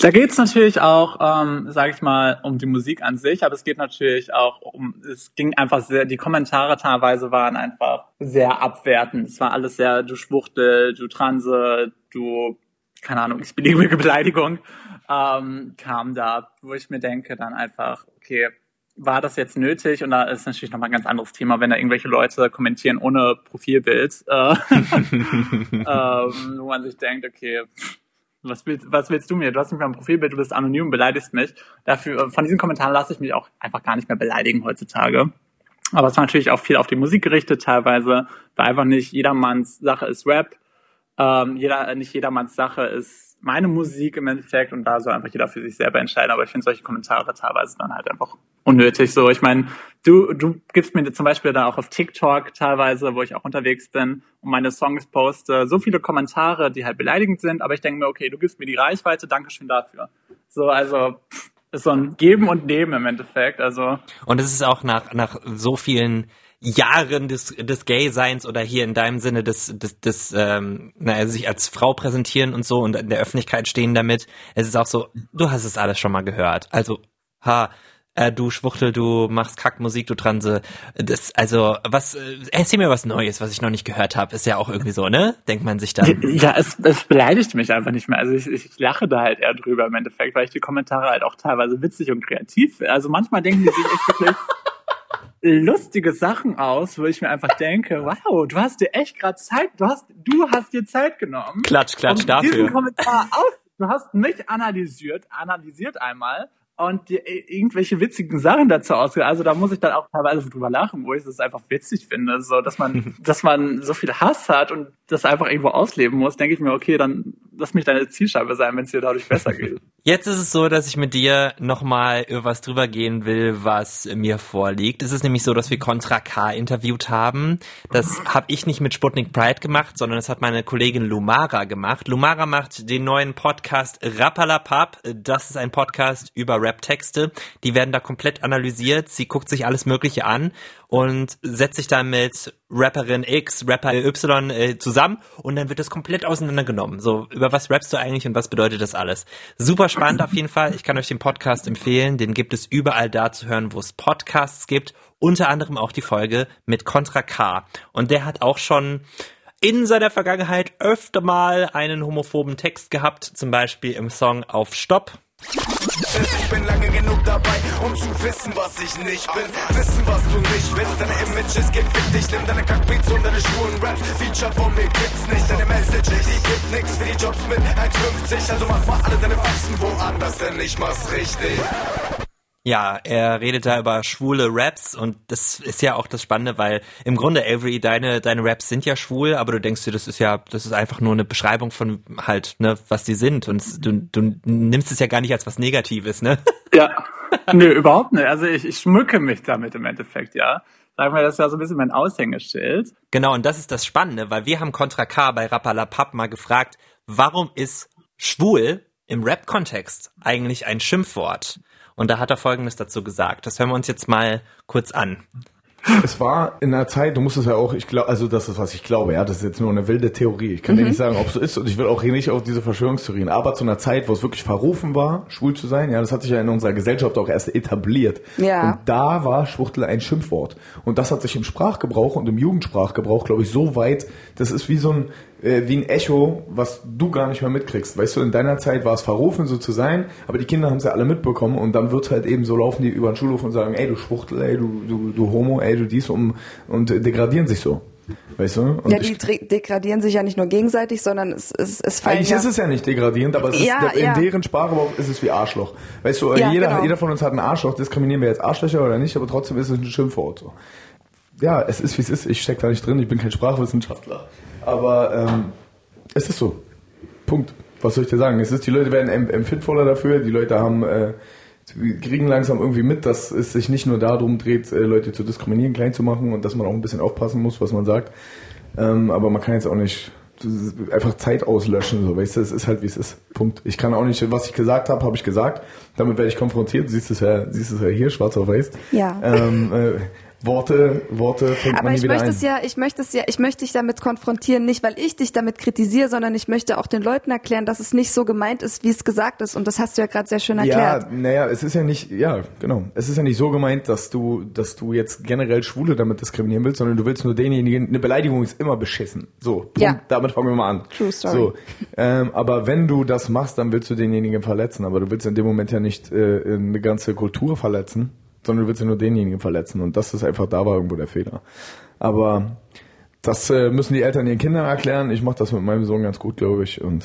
Da geht's natürlich auch, ähm, sage ich mal, um die Musik an sich, aber es geht natürlich auch um, es ging einfach sehr, die Kommentare teilweise waren einfach sehr abwertend. Es war alles sehr, du Schwuchtel, du Transe, du, keine Ahnung, ich beliebige Beleidigung, ähm, kam da, wo ich mir denke dann einfach, okay, war das jetzt nötig? Und da ist natürlich nochmal ein ganz anderes Thema, wenn da irgendwelche Leute kommentieren ohne Profilbild, äh, ähm, wo man sich denkt, okay, was willst, was willst du mir? Du hast nicht mehr ein Profilbild, du bist anonym beleidigst mich. Dafür, von diesen Kommentaren lasse ich mich auch einfach gar nicht mehr beleidigen heutzutage. Aber es war natürlich auch viel auf die Musik gerichtet teilweise, weil einfach nicht jedermanns Sache ist Rap, ähm, jeder, nicht jedermanns Sache ist meine Musik im Endeffekt und da soll einfach jeder für sich selber entscheiden. Aber ich finde solche Kommentare teilweise dann halt einfach unnötig. So, ich meine, du, du gibst mir zum Beispiel dann auch auf TikTok teilweise, wo ich auch unterwegs bin und meine Songs poste, so viele Kommentare, die halt beleidigend sind, aber ich denke mir, okay, du gibst mir die Reichweite, danke schön dafür. So, also ist so ein Geben und Nehmen im Endeffekt. Also. Und es ist auch nach, nach so vielen Jahren des, des Gay-Seins oder hier in deinem Sinne des, des, des ähm, naja, sich als Frau präsentieren und so und in der Öffentlichkeit stehen damit. Es ist auch so, du hast es alles schon mal gehört. Also, ha, äh, du Schwuchtel, du machst Kackmusik, du Transe. Das, also, was, äh, erzähl mir was Neues, was ich noch nicht gehört habe. Ist ja auch irgendwie so, ne? Denkt man sich dann. Ja, es, es beleidigt mich einfach nicht mehr. Also ich, ich lache da halt eher drüber im Endeffekt, weil ich die Kommentare halt auch teilweise witzig und kreativ. Also manchmal denken die sich echt wirklich lustige Sachen aus, wo ich mir einfach denke, wow, du hast dir echt gerade Zeit, du hast, du hast dir Zeit genommen. Klatsch, klatsch um dafür. Diesen Kommentar auf, du hast mich analysiert, analysiert einmal und dir irgendwelche witzigen Sachen dazu ausgeht. Also da muss ich dann auch teilweise drüber lachen, wo ich es einfach witzig finde, so dass man, dass man so viel Hass hat und das einfach irgendwo ausleben muss. Denke ich mir, okay, dann lass mich deine Zielscheibe sein, wenn es dir dadurch besser geht. Jetzt ist es so, dass ich mit dir nochmal über was drüber gehen will, was mir vorliegt. Es ist nämlich so, dass wir Contra K interviewt haben. Das habe ich nicht mit Sputnik Pride gemacht, sondern das hat meine Kollegin Lumara gemacht. Lumara macht den neuen Podcast Rappalapap. Das ist ein Podcast über Rap-Texte. Die werden da komplett analysiert. Sie guckt sich alles Mögliche an und setzt sich dann mit Rapperin X, Rapper Y äh, zusammen und dann wird das komplett auseinandergenommen. So, über was rappst du eigentlich und was bedeutet das alles? Super spannend auf jeden Fall. Ich kann euch den Podcast empfehlen. Den gibt es überall da zu hören, wo es Podcasts gibt. Unter anderem auch die Folge mit Contra K. Und der hat auch schon in seiner Vergangenheit öfter mal einen homophoben Text gehabt, zum Beispiel im Song Auf Stopp. Ich bin lange genug dabei, um zu wissen, was ich nicht bin. Wissen, was du nicht willst. Deine Image ist gefickt. Ich nimm deine Kackbeats und deine schwulen Raps. Feature von mir gibt's nicht. Deine Message, die gibt nix für die Jobs mit 1,50. Also mach mal alle deine Faxen woanders, denn ich mach's richtig. Ja, er redet da über schwule Raps und das ist ja auch das Spannende, weil im Grunde, Avery, deine, deine Raps sind ja schwul, aber du denkst dir, das ist ja, das ist einfach nur eine Beschreibung von halt, ne, was die sind und du, du nimmst es ja gar nicht als was Negatives, ne? Ja, nö, überhaupt nicht. Also ich, ich schmücke mich damit im Endeffekt, ja. Sagen wir, das ist ja so ein bisschen mein Aushängeschild. Genau, und das ist das Spannende, weil wir haben Contra K bei Rappalapap mal gefragt, warum ist schwul im Rap-Kontext eigentlich ein Schimpfwort? Und da hat er Folgendes dazu gesagt. Das hören wir uns jetzt mal kurz an. Es war in einer Zeit, du musst es ja auch, ich glaube, also das ist, was ich glaube, ja, das ist jetzt nur eine wilde Theorie. Ich kann dir nicht sagen, ob es so ist und ich will auch hier nicht auf diese Verschwörungstheorien, aber zu einer Zeit, wo es wirklich verrufen war, schwul zu sein, ja, das hat sich ja in unserer Gesellschaft auch erst etabliert. Ja. Und da war Schwuchtel ein Schimpfwort. Und das hat sich im Sprachgebrauch und im Jugendsprachgebrauch, glaube ich, so weit, das ist wie so ein, äh, wie ein Echo, was du gar nicht mehr mitkriegst. Weißt du, in deiner Zeit war es verrufen, so zu sein, aber die Kinder haben es ja alle mitbekommen und dann wird halt eben so laufen die über den Schulhof und sagen, ey, du Schwuchtel, ey, du, du, du Homo, ey, du dies um, und degradieren sich so. Weißt du? Und Ja, die degradieren sich ja nicht nur gegenseitig, sondern es, es, es fallen eigentlich ja, ist es ja nicht degradierend, aber es ist, Ja, in ja. deren Sprachgebrauch ist es wie Arschloch. Weißt du, Ja, jeder, genau. jeder von uns hat einen Arschloch, diskriminieren wir jetzt Arschlöcher oder nicht, aber trotzdem ist es ein Schimpfwort. So. Ja, es ist wie es ist, ich steck da nicht drin, ich bin kein Sprachwissenschaftler. Aber ähm, es ist so. Punkt. Was soll ich dir sagen? Es ist, die Leute werden em- empfindvoller dafür, die Leute haben, äh, kriegen langsam irgendwie mit, dass es sich nicht nur darum dreht, äh, Leute zu diskriminieren, klein zu machen und dass man auch ein bisschen aufpassen muss, was man sagt. Ähm, aber man kann jetzt auch nicht einfach Zeit auslöschen, so, weißt du, es ist halt wie es ist. Punkt. Ich kann auch nicht, was ich gesagt habe, habe ich gesagt. Damit werde ich konfrontiert. Du siehst es ja, siehst es ja hier, schwarz auf weiß. Ja. Ähm, äh, Worte, Worte fängt Aber ich möchte ein. es ja, ich möchte es ja, ich möchte dich damit konfrontieren, nicht weil ich dich damit kritisiere, sondern ich möchte auch den Leuten erklären, dass es nicht so gemeint ist, wie es gesagt ist. Und das hast du ja gerade sehr schön erklärt. Ja, naja, es ist ja nicht, ja, genau. Es ist ja nicht so gemeint, dass du, dass du jetzt generell Schwule damit diskriminieren willst, sondern du willst nur denjenigen, eine Beleidigung ist immer beschissen. So, Punkt. Ja. damit fangen wir mal an. True story. So, ähm, aber wenn du das machst, dann willst du denjenigen verletzen, aber du willst in dem Moment ja nicht äh, eine ganze Kultur verletzen, sondern du willst ja nur denjenigen verletzen und das ist einfach, da war irgendwo der Fehler. Aber das äh, müssen die Eltern ihren Kindern erklären. Ich mache das mit meinem Sohn ganz gut, glaube ich. Und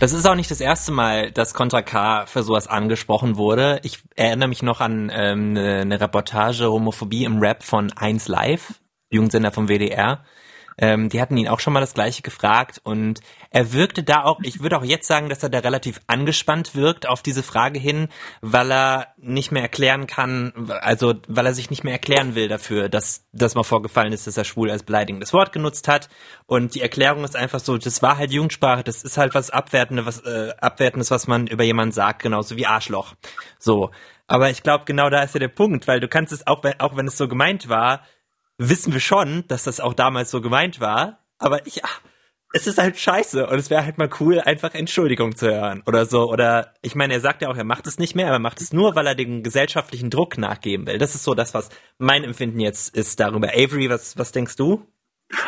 Das ist auch nicht das erste Mal, dass Contra K für sowas angesprochen wurde. Ich erinnere mich noch an ähm, eine, eine Reportage Homophobie im Rap von 1 Live, Jugendsender vom WDR. Ähm, die hatten ihn auch schon mal das gleiche gefragt und er wirkte da auch, ich würde auch jetzt sagen, dass er da relativ angespannt wirkt auf diese Frage hin, weil er nicht mehr erklären kann, also weil er sich nicht mehr erklären will dafür, dass das mal vorgefallen ist, dass er schwul als beleidigendes Wort genutzt hat und die Erklärung ist einfach so, das war halt Jugendsprache, das ist halt was Abwertendes, was äh, Abwertendes, was man über jemanden sagt, genauso wie Arschloch. So, aber ich glaube, genau da ist ja der Punkt, weil du kannst es auch, auch wenn es so gemeint war, wissen wir schon, dass das auch damals so gemeint war, aber ich, ach, es ist halt scheiße und es wäre halt mal cool, einfach Entschuldigung zu hören oder so. Oder ich meine, er sagt ja auch, er macht es nicht mehr, aber er macht es nur, weil er dem gesellschaftlichen Druck nachgeben will. Das ist so das, was mein Empfinden jetzt ist darüber. Avery, was, was denkst du?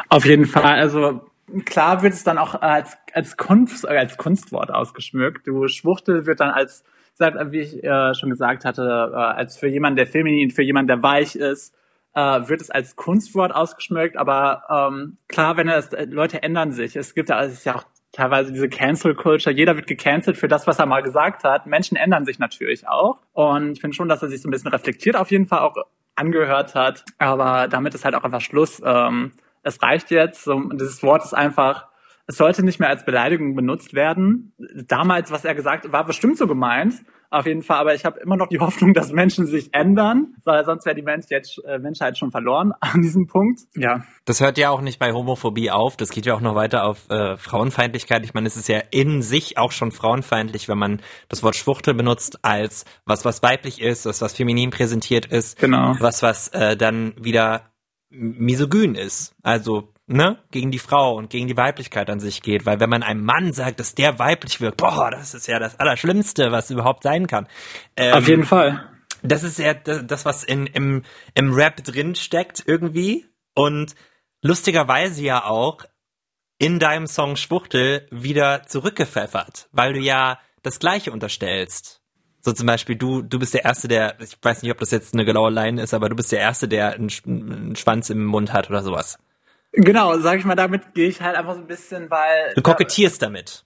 Auf jeden Fall. Also klar wird es dann auch als, als, Kunst, als Kunstwort ausgeschmückt. Du Schwuchtel wird dann als, wie ich äh, schon gesagt hatte, äh, als für jemanden, der feminin, für jemanden, der weich ist, äh, wird es als Kunstwort ausgeschmückt, aber ähm, klar, wenn es Leute ändern sich. Es gibt ja, es ist ja auch teilweise diese Cancel Culture. Jeder wird gecancelt für das, was er mal gesagt hat. Menschen ändern sich natürlich auch. Und ich finde schon, dass er sich so ein bisschen reflektiert auf jeden Fall auch angehört hat. Aber damit ist halt auch einfach Schluss. Ähm, es reicht jetzt. So, dieses Wort ist einfach, es sollte nicht mehr als Beleidigung benutzt werden. Damals, was er gesagt hat, war bestimmt so gemeint. Auf jeden Fall, aber ich habe immer noch die Hoffnung, dass Menschen sich ändern, weil sonst wäre die Mensch jetzt, äh, Menschheit schon verloren an diesem Punkt. Ja. Das hört ja auch nicht bei Homophobie auf, das geht ja auch noch weiter auf äh, Frauenfeindlichkeit. Ich meine, es ist ja in sich auch schon frauenfeindlich, wenn man das Wort Schwuchtel benutzt als was, was weiblich ist, was, was feminin präsentiert ist, Genau. was, was äh, dann wieder misogyn ist. Also ne, gegen die Frau und gegen die Weiblichkeit an sich geht. Weil wenn man einem Mann sagt, dass der weiblich wirkt, boah, das ist ja das Allerschlimmste, was überhaupt sein kann. Ähm, Auf jeden Fall. Das ist ja das, was in, im, im Rap drin steckt irgendwie. Und lustigerweise ja auch in deinem Song Schwuchtel wieder zurückgepfeffert, weil du ja das Gleiche unterstellst. So zum Beispiel, du, du bist der Erste, der, ich weiß nicht, ob das jetzt eine genaue Line ist, aber du bist der Erste, der einen, Sch- einen Schwanz im Mund hat oder sowas. Genau, sag ich mal, damit gehe ich halt einfach so ein bisschen, weil. Du kokettierst damit.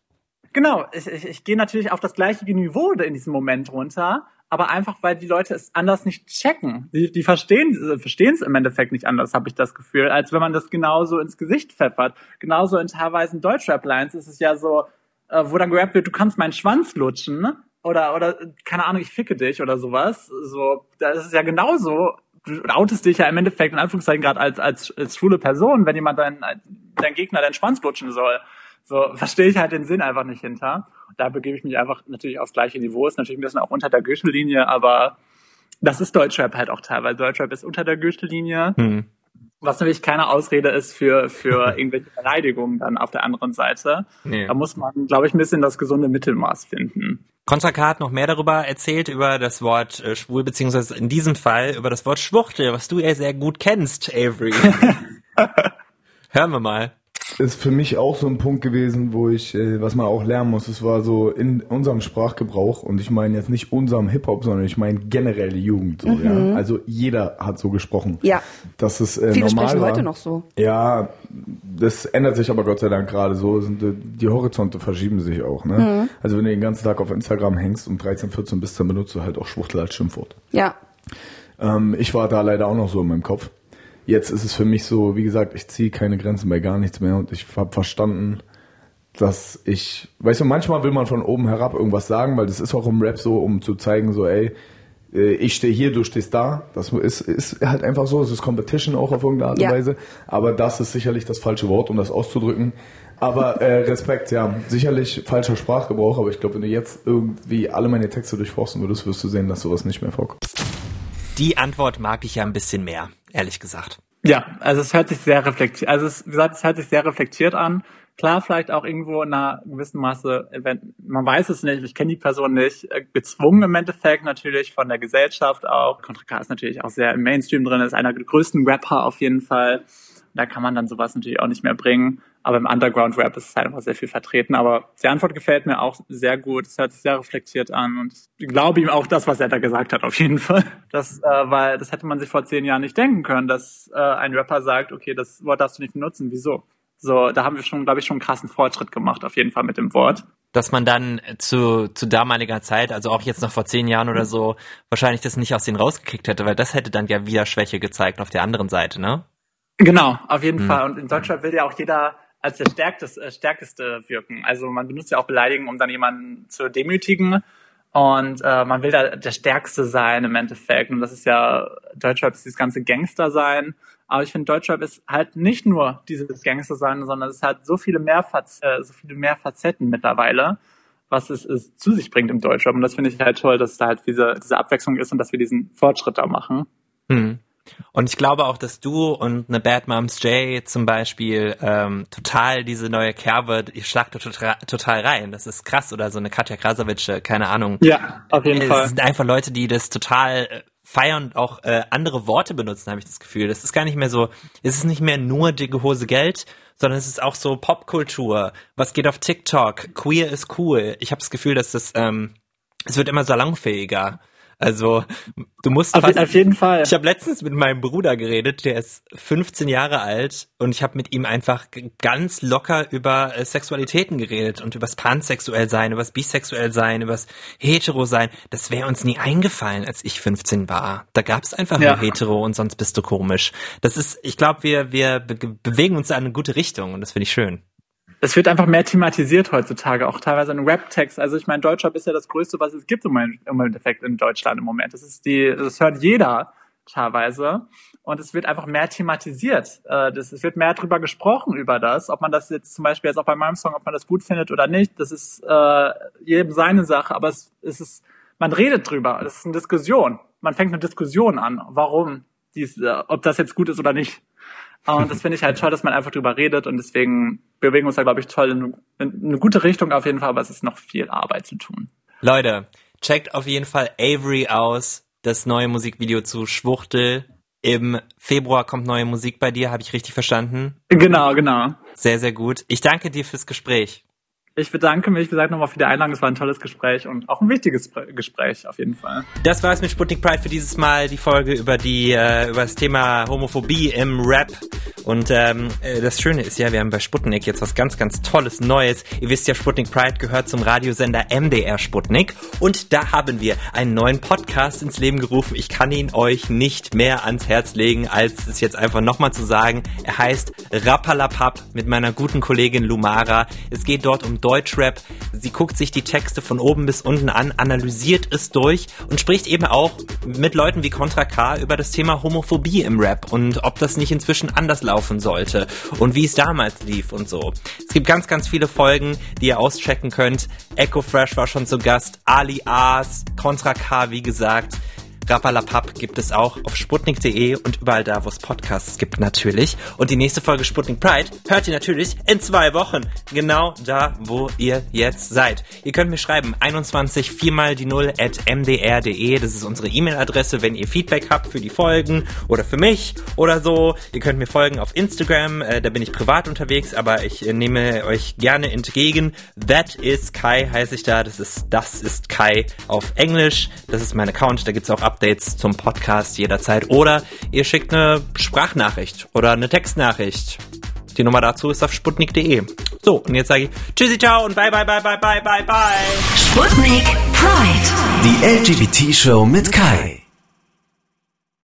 Genau, ich, ich, ich gehe natürlich auf das gleiche Niveau in diesem Moment runter, aber einfach, weil die Leute es anders nicht checken. Die, die verstehen äh, verstehen es im Endeffekt nicht anders, habe ich das Gefühl, als wenn man das genauso ins Gesicht pfeffert. Genauso in teilweise Deutschrap-Lines ist es ja so, äh, wo dann gerappt wird, du kannst meinen Schwanz lutschen, ne? oder, oder, keine Ahnung, ich ficke dich oder sowas. So, das ist ja genauso. Du outest dich ja im Endeffekt in Anführungszeichen gerade als, als, als schwule Person, wenn jemand dein, dein Gegner deinen Schwanz lutschen soll. So, verstehe ich halt den Sinn einfach nicht hinter. Da begebe ich mich einfach natürlich aufs gleiche Niveau. Ist natürlich ein bisschen auch unter der Gürtellinie, aber das ist Deutschrap halt auch teilweise. Deutschrap ist unter der Gürtellinie, Hm. Was natürlich keine Ausrede ist für, für irgendwelche Beleidigungen dann auf der anderen Seite. Nee. Da muss man, glaube ich, ein bisschen das gesunde Mittelmaß finden. Contra K hat noch mehr darüber erzählt, über das Wort äh, schwul, beziehungsweise in diesem Fall über das Wort Schwuchtel, was du ja sehr gut kennst, Avery. Hören wir mal. Ist für mich auch so ein Punkt gewesen, wo ich, äh, was man auch lernen muss, es war so in unserem Sprachgebrauch und ich meine jetzt nicht unserem Hip-Hop, sondern ich meine generell die Jugend. So, ja? Also jeder hat so gesprochen. Ja. Das ist äh, Viele normal sprechen war. heute noch so. Ja, das ändert sich aber Gott sei Dank gerade so. Sind, äh, die Horizonte verschieben sich auch. Ne? Also wenn du den ganzen Tag auf Instagram hängst und 13, 14 bist, dann benutzt du halt auch Schwuchtel als Schimpfwort. Ja. Ähm, ich war da leider auch noch so in meinem Kopf. Jetzt ist es für mich so, wie gesagt, ich ziehe keine Grenzen bei gar nichts mehr und ich habe verstanden, dass ich, weißt du, manchmal will man von oben herab irgendwas sagen, weil das ist auch im Rap so, um zu zeigen, so, ey, äh, ich stehe hier, du stehst da. Das ist, ist halt einfach so, es ist Competition auch auf irgendeine Art und Ja. Weise. Aber das ist sicherlich das falsche Wort, um das auszudrücken. Aber äh, Respekt, ja, sicherlich falscher Sprachgebrauch, aber ich glaube, wenn du jetzt irgendwie alle meine Texte durchforsten würdest, wirst du sehen, dass sowas nicht mehr vorkommt. Die Antwort mag ich ja ein bisschen mehr, ehrlich gesagt. Ja, also es hört sich sehr reflektiert, also es, wie gesagt, es hört sich sehr reflektiert an. Klar, vielleicht auch irgendwo in einer gewissen Maße, wenn, man weiß es nicht, ich kenne die Person nicht, äh, gezwungen im Endeffekt natürlich von der Gesellschaft auch. Contra K ist natürlich auch sehr im Mainstream drin, ist einer der größten Rapper auf jeden Fall. Da kann man dann sowas natürlich auch nicht mehr bringen. Aber im Underground-Rap ist es halt einfach sehr viel vertreten. Aber die Antwort gefällt mir auch sehr gut. Es hört sich sehr reflektiert an und ich glaube ihm auch das, was er da gesagt hat, auf jeden Fall. Das, äh, weil das hätte man sich vor zehn Jahren nicht denken können, dass äh, ein Rapper sagt, okay, das Wort darfst du nicht benutzen. Wieso? So, da haben wir schon, glaube ich, schon einen krassen Fortschritt gemacht, auf jeden Fall mit dem Wort. Dass man dann zu, zu damaliger Zeit, also auch jetzt noch vor zehn Jahren oder so, wahrscheinlich das nicht aus denen rausgekickt hätte, weil das hätte dann ja wieder Schwäche gezeigt auf der anderen Seite, ne? Genau, auf jeden hm. Fall. Und in Deutschland will ja auch jeder als der stärkste, äh, stärkeste wirken. Also man benutzt ja auch Beleidigen, um dann jemanden zu demütigen. Und äh, man will da der Stärkste sein im Endeffekt. Und das ist ja, Deutschrap ist dieses ganze Gangster sein. Aber ich finde, Deutschrap ist halt nicht nur dieses Gangster sein, sondern es hat so viele mehr, äh, so viele mehr Facetten mittlerweile, was es, es zu sich bringt im Deutschrap. Und das finde ich halt toll, dass da halt diese, diese Abwechslung ist und dass wir diesen Fortschritt da machen. Hm. Und ich glaube auch, dass du und eine Bad Moms J zum Beispiel ähm, total diese neue Kerbe, ihr schlagt total, total rein. Das ist krass. Oder so eine Katja Krasavic, äh, keine Ahnung. Ja, auf jeden es Fall. Es sind einfach Leute, die das total äh, feiern und auch äh, andere Worte benutzen, habe ich das Gefühl. Das ist gar nicht mehr so, es ist nicht mehr nur dicke Hose Geld, sondern es ist auch so Popkultur. Was geht auf TikTok? Queer ist cool. Ich habe das Gefühl, dass das, ähm, es wird immer salonfähiger. Also du musst auf, fast, auf jeden Fall. Ich habe letztens mit meinem Bruder geredet, der ist 15 Jahre alt und ich habe mit ihm einfach ganz locker über äh, Sexualitäten geredet und übers pansexuell sein, übers bisexuell sein, übers hetero sein. Das wäre uns nie eingefallen, als ich 15 war. Da gab es einfach ja. nur hetero und sonst bist du komisch. Das ist, ich glaube, wir wir be bewegen uns in eine gute Richtung und das finde ich schön es wird einfach mehr thematisiert heutzutage, auch teilweise in Rap-Text. Also ich meine, Deutschrap ist ja das Größte, was es gibt im Endeffekt in Deutschland im Moment. Das ist die, das hört jeder teilweise. Und es wird einfach mehr thematisiert. Äh, es wird mehr drüber gesprochen über das, ob man das jetzt zum Beispiel jetzt auch bei meinem Song, ob man das gut findet oder nicht. Das ist äh, jedem seine Sache, aber es, es ist, man redet drüber. Es ist eine Diskussion. Man fängt eine Diskussion an, warum dies, äh, ob das jetzt gut ist oder nicht. Und das finde ich halt toll, dass man einfach drüber redet und deswegen bewegen wir uns da, glaube ich, toll in, in eine gute Richtung auf jeden Fall, aber es ist noch viel Arbeit zu tun. Leute, checkt auf jeden Fall Avery aus, das neue Musikvideo zu Schwuchtel. Im Februar kommt neue Musik bei dir, habe ich richtig verstanden? Genau, genau. Sehr, sehr gut. Ich danke dir fürs Gespräch. Ich bedanke mich, wie gesagt, nochmal für die Einladung. Es war ein tolles Gespräch und auch ein wichtiges Gespräch auf jeden Fall. Das war es mit Sputnik Pride für dieses Mal. Die Folge über die äh, über das Thema Homophobie im Rap. Und ähm, äh, das Schöne ist ja, wir haben bei Sputnik jetzt was ganz, ganz Tolles Neues. Ihr wisst ja, Sputnik Pride gehört zum Radiosender MDR Sputnik. Und da haben wir einen neuen Podcast ins Leben gerufen. Ich kann ihn euch nicht mehr ans Herz legen, als es jetzt einfach nochmal zu sagen. Er heißt Rappalapap mit meiner guten Kollegin Lumara. Es geht dort um Deutschrap. Sie guckt sich die Texte von oben bis unten an, analysiert es durch und spricht eben auch mit Leuten wie Contra K über das Thema Homophobie im Rap und ob das nicht inzwischen anders laufen sollte und wie es damals lief und so. Es gibt ganz, ganz viele Folgen, die ihr auschecken könnt. Echo Fresh war schon zu Gast, Ali Aas, Contra K, wie gesagt. Rappalapap gibt es auch auf sputnik.de und überall da, wo es Podcasts gibt natürlich. Und die nächste Folge Sputnik Pride hört ihr natürlich in zwei Wochen. Genau da, wo ihr jetzt seid. Ihr könnt mir schreiben 21 4 mal die 0 at mdr.de. Das ist unsere E-Mail-Adresse, wenn ihr Feedback habt für die Folgen oder für mich oder so. Ihr könnt mir folgen auf Instagram. Äh, da bin ich privat unterwegs, aber ich äh, nehme euch gerne entgegen. That is Kai heiße ich da. Das ist das ist Kai auf Englisch. Das ist mein Account. Da gibt es auch ab Updates zum Podcast jederzeit. Oder ihr schickt eine Sprachnachricht oder eine Textnachricht. Die Nummer dazu ist auf sputnik.de. So, und jetzt sage ich Tschüssi, ciao und bye, bye, bye, bye, bye, bye, bye. Sputnik Pride. Die LGBT-Show mit Kai.